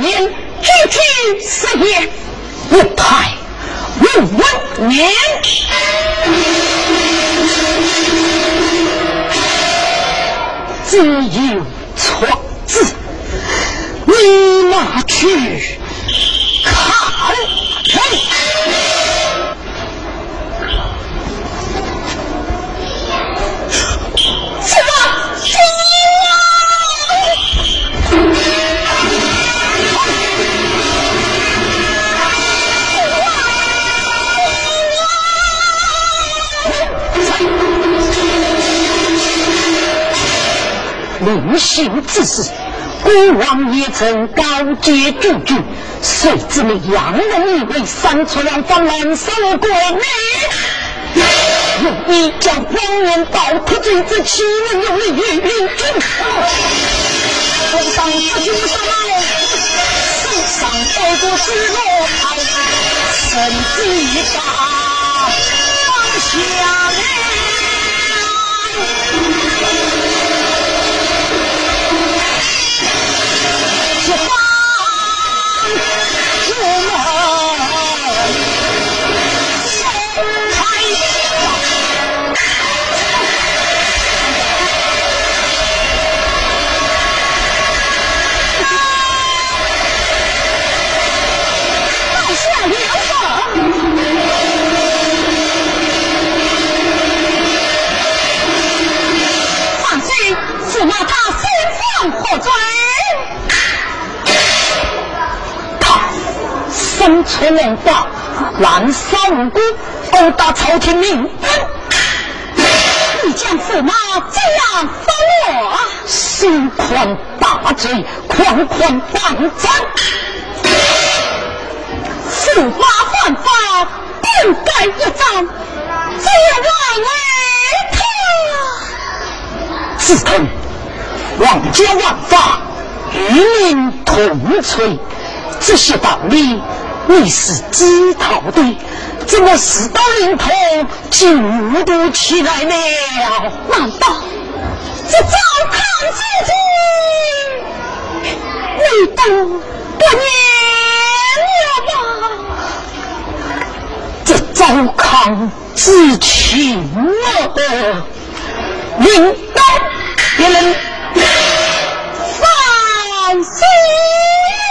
[SPEAKER 1] 年
[SPEAKER 2] 具体十年，
[SPEAKER 1] 不太无问年。只有错字，你拿去看看。
[SPEAKER 2] 父王，父
[SPEAKER 1] 临行之时，孤王也曾告诫诸君，谁知你洋人以为三出两方难守国内，你将荒年盗破罪之欺人有利于民君。皇上不君上来，世上太多失落，身体大放下来。
[SPEAKER 2] 罪？
[SPEAKER 1] 他生出龙法，滥杀无辜，殴打朝廷命官，
[SPEAKER 2] 你将驸马怎样罚我？
[SPEAKER 1] 心宽大罪，狂狂半斩。
[SPEAKER 2] 驸马犯法，本该一斩，怎奈为他？
[SPEAKER 1] 自肯王家万法，与民同存，这些道理你是知道的，怎么事到临头就糊涂起来了？
[SPEAKER 2] 难道这糟糠之君，你都不念了吗？
[SPEAKER 1] 这糟糠之情啊，领导也能
[SPEAKER 2] 心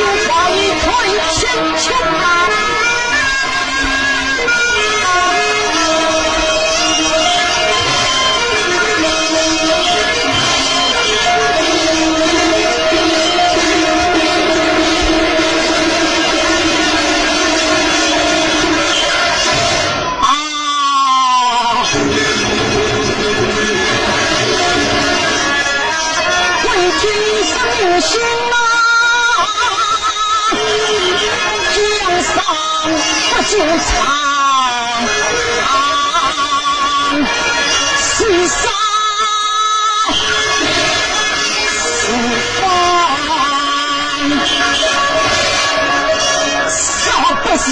[SPEAKER 2] 中华民族万苍苍四山，四方，上
[SPEAKER 1] 不是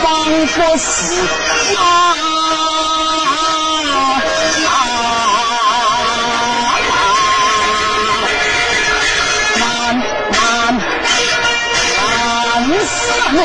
[SPEAKER 1] 方，不
[SPEAKER 2] 是慢，难难难，死你！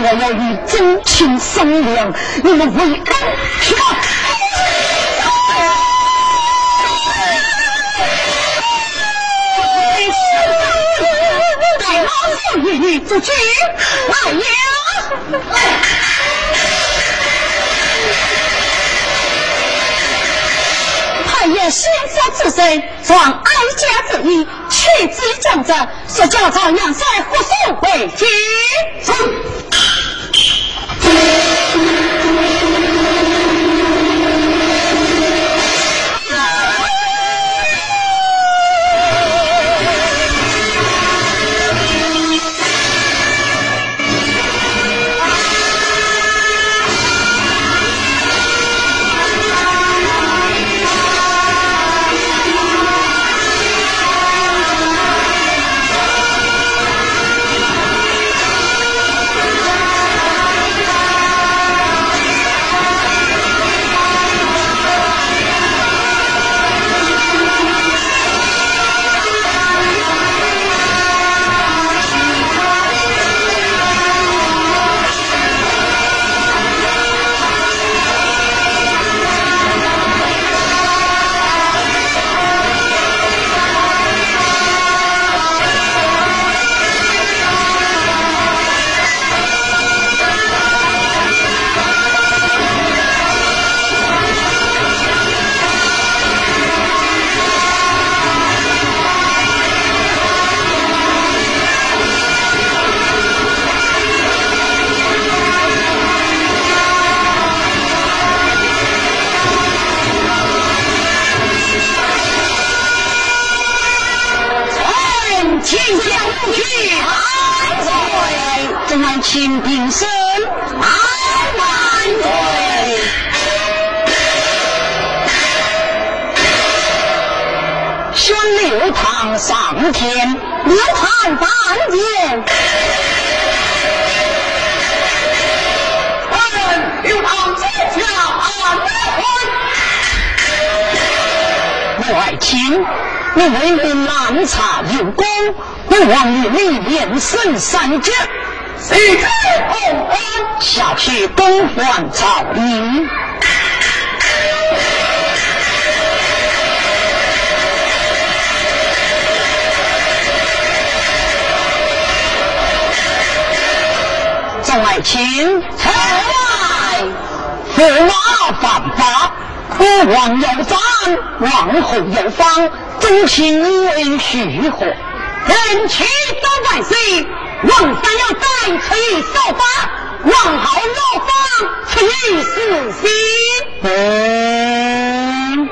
[SPEAKER 2] 我要与真情商量，你们为安去吧。带老少爷女出去，来呀！太爷先发之身，壮哀家之意，屈之将者，是教朝杨帅护送回去。
[SPEAKER 1] 天，
[SPEAKER 2] 刘唐三见。
[SPEAKER 3] 刘唐在下安
[SPEAKER 1] 我爱卿，你为民难察有功，我望你历练圣三甲，
[SPEAKER 3] 谁知洪恩
[SPEAKER 1] 下去更换朝廷。爱卿，
[SPEAKER 2] 出来！
[SPEAKER 1] 驸马犯法，国王有斩，王后有方，忠心为续何？
[SPEAKER 2] 人去都万岁，王三。要再出于守法，王后有方出于死心。
[SPEAKER 1] 嗯，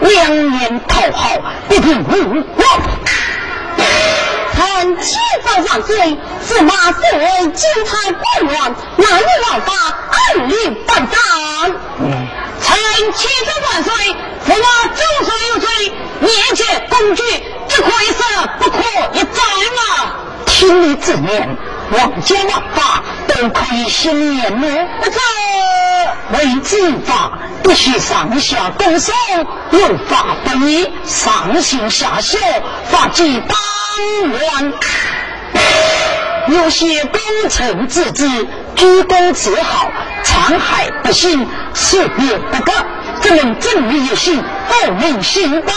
[SPEAKER 1] 两年讨好，不平无我。
[SPEAKER 2] 臣启奏万岁，驸马虽为金台官员，难以王法，暗律办斩。臣启奏万岁，驸马九岁有罪，年前公举，只可一死，不可一斩啊！
[SPEAKER 1] 听你之言，王家王法都可以行言呢。这为执法，必须上下共商，有法不依，上行下效，法纪当乱。有些功臣自治，居功自豪，残害不幸，事别不革，怎能正立一心，报民兴邦？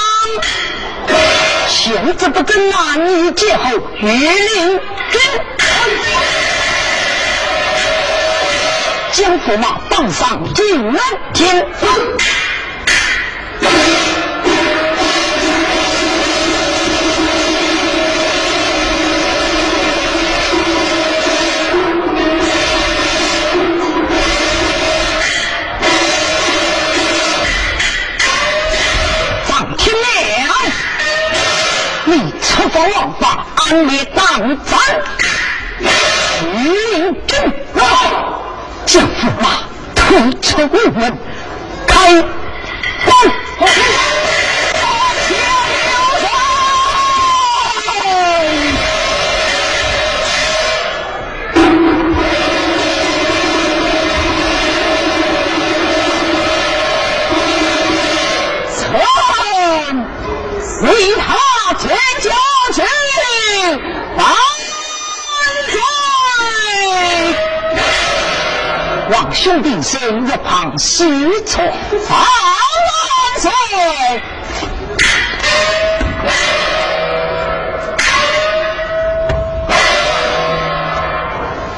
[SPEAKER 1] 贤之不争，男女皆后，御令君。将驸马绑上金门天。出法王法，安灭当斩。御令君，将驸马推出午门，开门。臣随前交去，万岁！望兄弟身一旁侍从，万岁！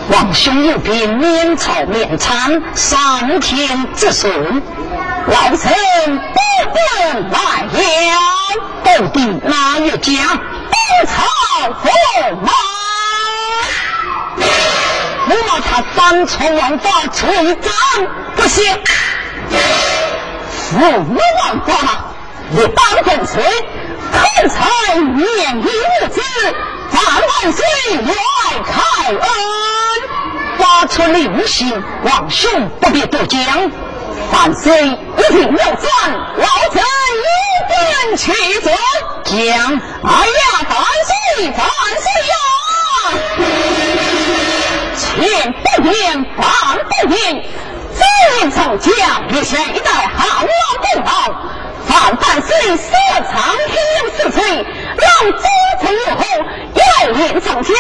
[SPEAKER 1] 王兄有病，面朝面参，上天之顺。老臣不问来了，到底哪一家不朝驸马？驸马他三重王法吹斩不行，驸马王法一当正岁，口才面一无子，万万岁来开恩，发出令行，王兄不必多讲。万岁一定要算，老臣一定去做。讲，哎呀，万岁，万岁呀！千不言，半不言，这人上将，立下一代汉王功劳。范万岁所藏天是谁？让祖宗以后要念上天，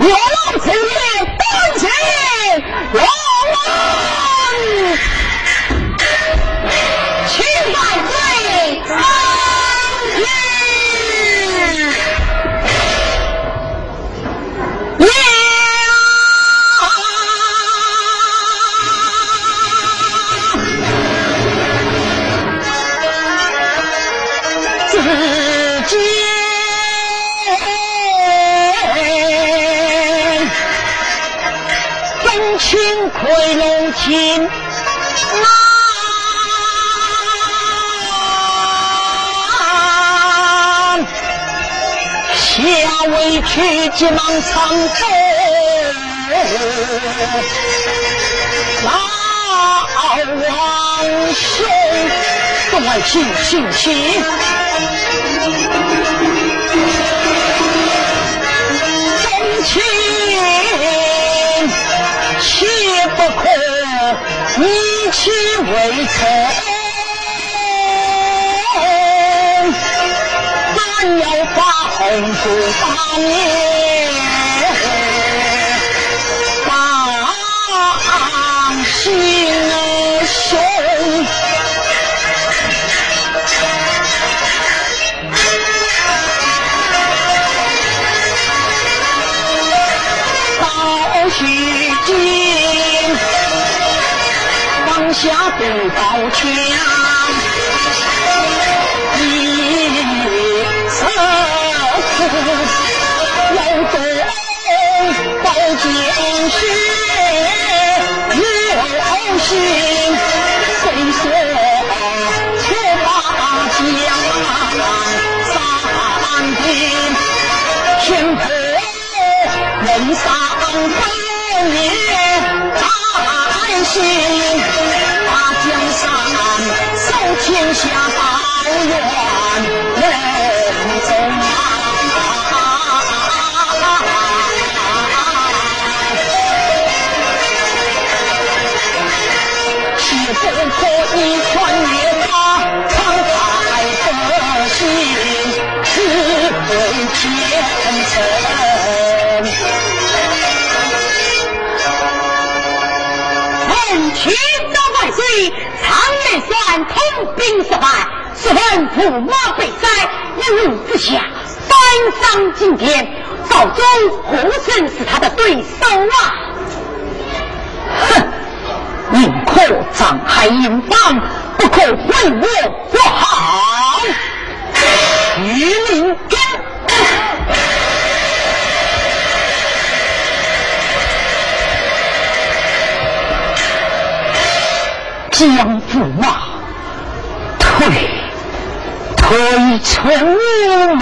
[SPEAKER 1] 有劳臣也担起龙王。风清回龙庭。下下委屈急忙藏走，老王兄，众位请请请，切不可逆其为臣。要发红烛大面，放心放下兵不可以穿越他沧海的心，只为前程。
[SPEAKER 2] 奉天的万岁，苍元算统兵失败，十分驸马被杀，一怒之下反上金殿。赵州何曾是他的对手啊？
[SPEAKER 1] 哼！宁可葬害营房，不可毁我国好。御林军，将驸马退退出门。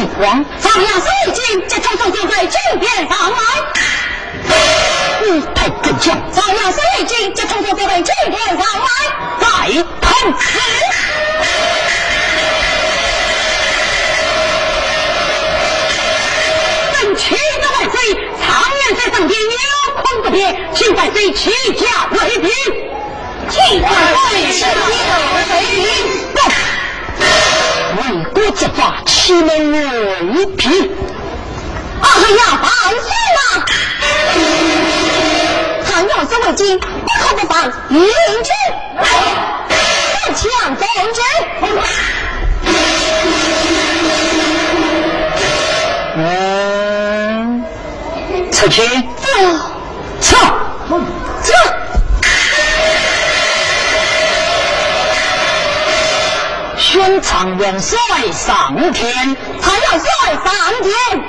[SPEAKER 1] 何时进皇？
[SPEAKER 2] 张杨守已经将众将在金殿上来。
[SPEAKER 1] 你太更将，
[SPEAKER 2] 张杨守已经将众将在金殿上来。
[SPEAKER 1] 在同时，
[SPEAKER 2] 本区的万岁，常言在上边有空不变，请万岁起驾为宾。请万岁起驾为宾。
[SPEAKER 1] 为国执法，岂能违贫？
[SPEAKER 2] 啊呀，放心啦！唐要是为经，不可不放御林军，不抢中军。
[SPEAKER 1] 嗯，出去。元帅上天，
[SPEAKER 2] 他要帅上天。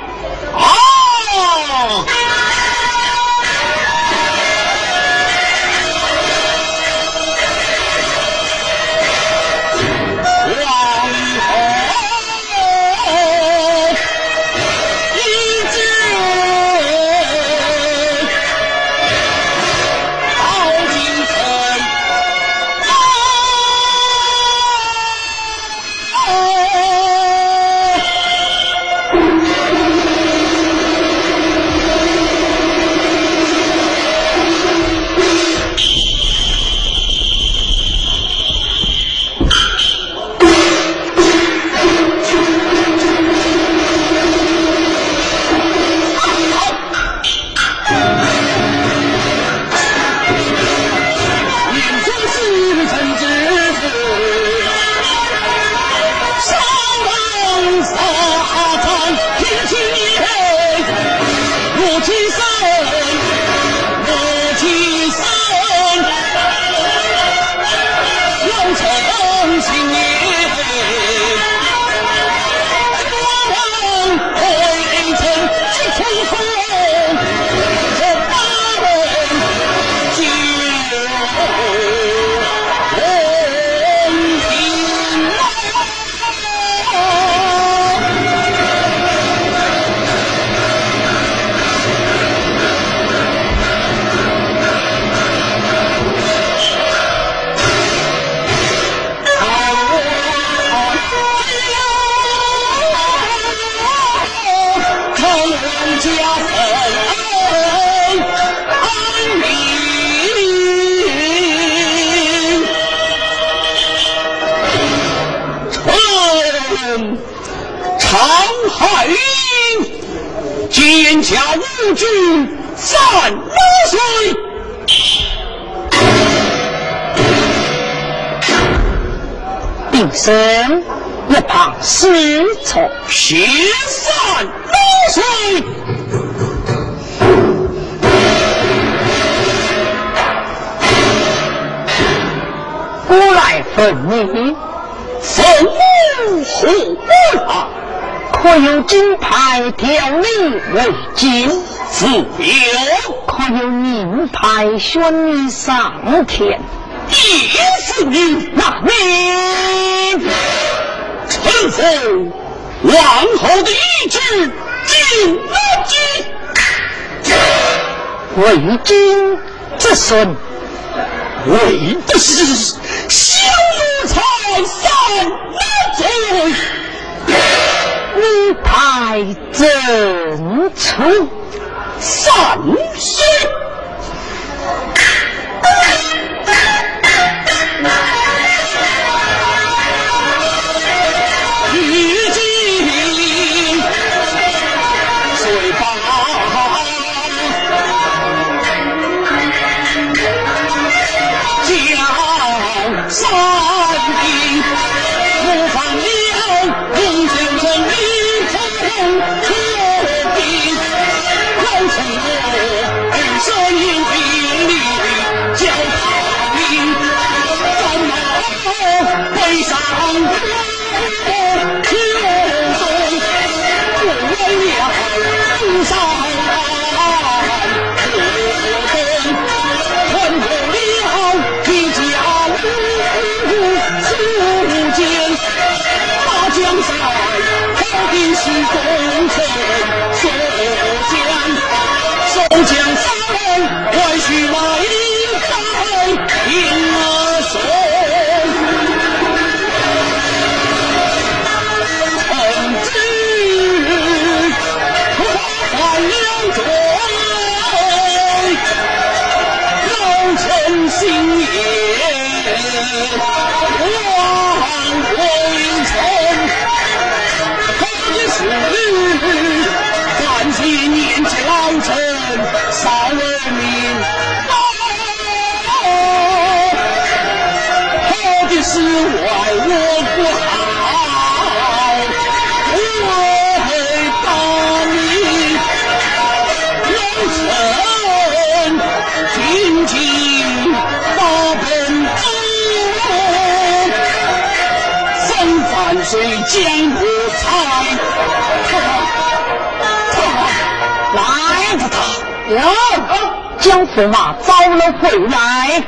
[SPEAKER 1] 为今？
[SPEAKER 3] 自有。
[SPEAKER 1] 可有名牌宣你上天？
[SPEAKER 3] 一是你那名，臣服王侯的懿旨，进南京，
[SPEAKER 1] 为君之孙。
[SPEAKER 3] 为的是小奴才三万岁，
[SPEAKER 1] 你派怎出
[SPEAKER 3] 江湖才，
[SPEAKER 1] 来不他哟，江驸马招了回来。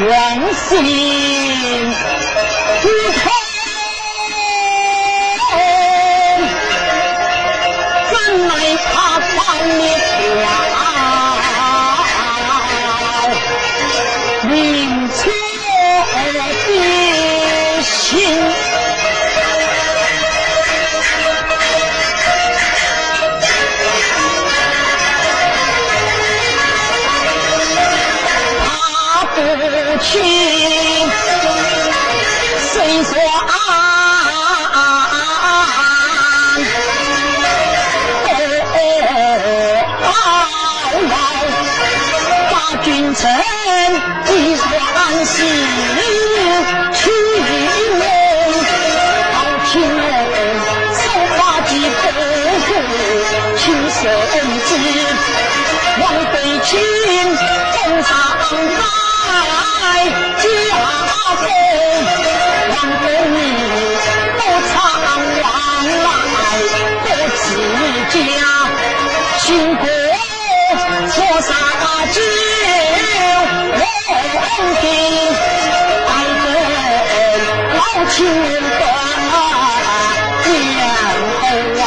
[SPEAKER 1] 王心不痛？臣一双心，情浓，好情浓，手法既不顾情深知，王妃亲奉上马。来家风，王公你不常往来，不自家，秦国错杀酒，王定爱人老情分，年后啊。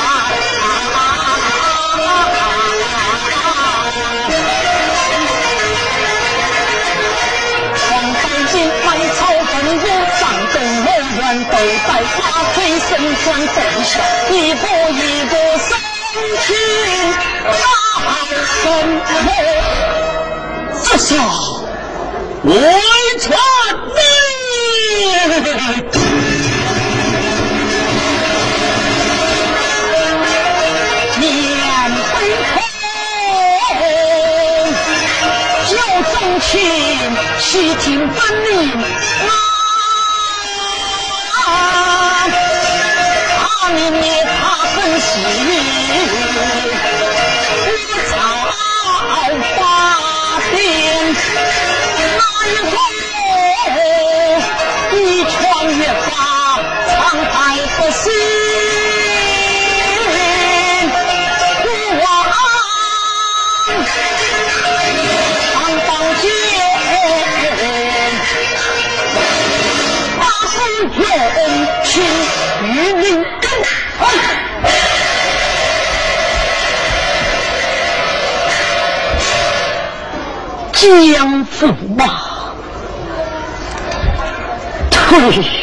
[SPEAKER 1] 都在花腿身穿动下，一步一个生情大什么？这下外传你。面对空，酒中情，细听分明。明江驸马退退